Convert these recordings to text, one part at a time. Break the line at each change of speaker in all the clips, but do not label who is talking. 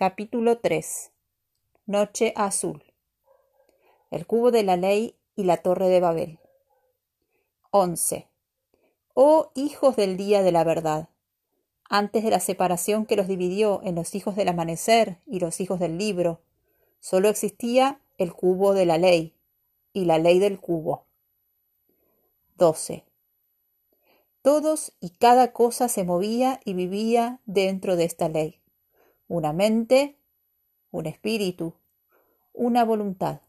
Capítulo 3 Noche Azul El cubo de la ley y la torre de Babel 11. Oh hijos del día de la verdad, antes de la separación que los dividió en los hijos del amanecer y los hijos del libro, solo existía el cubo de la ley y la ley del cubo. 12. Todos y cada cosa se movía y vivía dentro de esta ley. Una mente, un espíritu, una voluntad.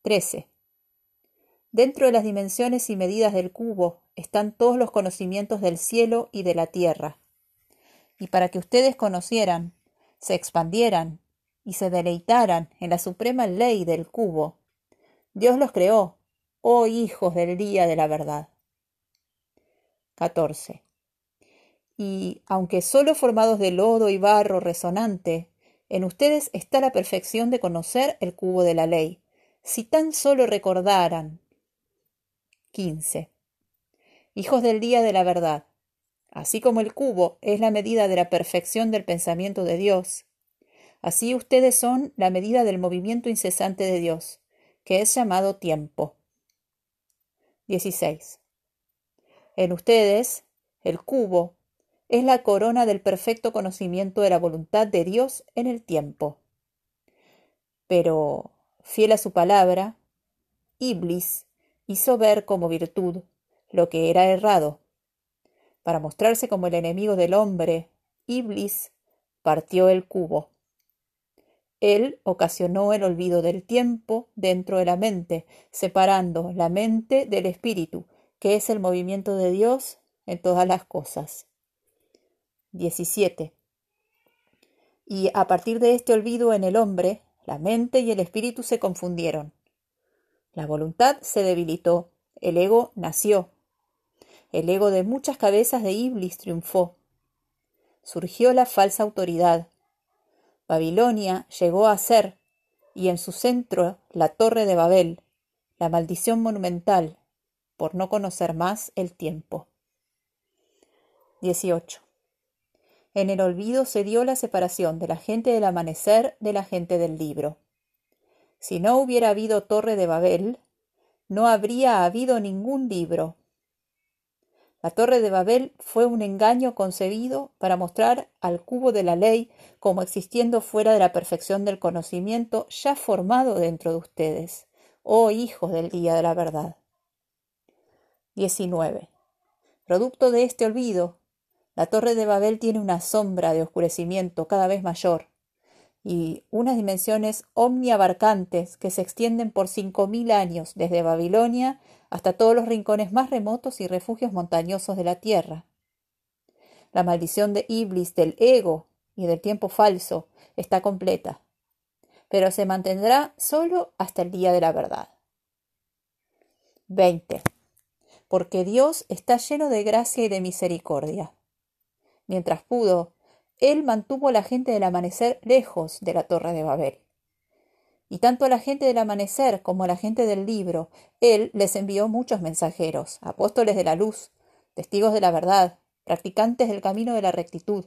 13. Dentro de las dimensiones y medidas del cubo están todos los conocimientos del cielo y de la tierra. Y para que ustedes conocieran, se expandieran y se deleitaran en la suprema ley del cubo, Dios los creó, oh hijos del día de la verdad. 14. Y aunque solo formados de lodo y barro resonante, en ustedes está la perfección de conocer el cubo de la ley, si tan solo recordaran. 15. Hijos del día de la verdad. Así como el cubo es la medida de la perfección del pensamiento de Dios, así ustedes son la medida del movimiento incesante de Dios, que es llamado tiempo. 16. En ustedes, el cubo, es la corona del perfecto conocimiento de la voluntad de Dios en el tiempo. Pero, fiel a su palabra, Iblis hizo ver como virtud lo que era errado. Para mostrarse como el enemigo del hombre, Iblis partió el cubo. Él ocasionó el olvido del tiempo dentro de la mente, separando la mente del espíritu, que es el movimiento de Dios en todas las cosas. 17. Y a partir de este olvido en el hombre, la mente y el espíritu se confundieron. La voluntad se debilitó, el ego nació. El ego de muchas cabezas de Iblis triunfó. Surgió la falsa autoridad. Babilonia llegó a ser, y en su centro la torre de Babel, la maldición monumental, por no conocer más el tiempo. 18. En el olvido se dio la separación de la gente del amanecer de la gente del libro. Si no hubiera habido torre de Babel, no habría habido ningún libro. La torre de Babel fue un engaño concebido para mostrar al cubo de la ley como existiendo fuera de la perfección del conocimiento ya formado dentro de ustedes, oh hijos del día de la verdad. 19. Producto de este olvido, la torre de Babel tiene una sombra de oscurecimiento cada vez mayor y unas dimensiones omniabarcantes que se extienden por cinco mil años desde Babilonia hasta todos los rincones más remotos y refugios montañosos de la tierra. La maldición de Iblis del ego y del tiempo falso está completa, pero se mantendrá solo hasta el día de la verdad. 20 porque Dios está lleno de gracia y de misericordia. Mientras pudo, Él mantuvo a la gente del amanecer lejos de la torre de Babel. Y tanto a la gente del amanecer como a la gente del libro, Él les envió muchos mensajeros, apóstoles de la luz, testigos de la verdad, practicantes del camino de la rectitud,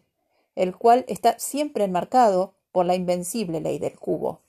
el cual está siempre enmarcado por la invencible ley del cubo.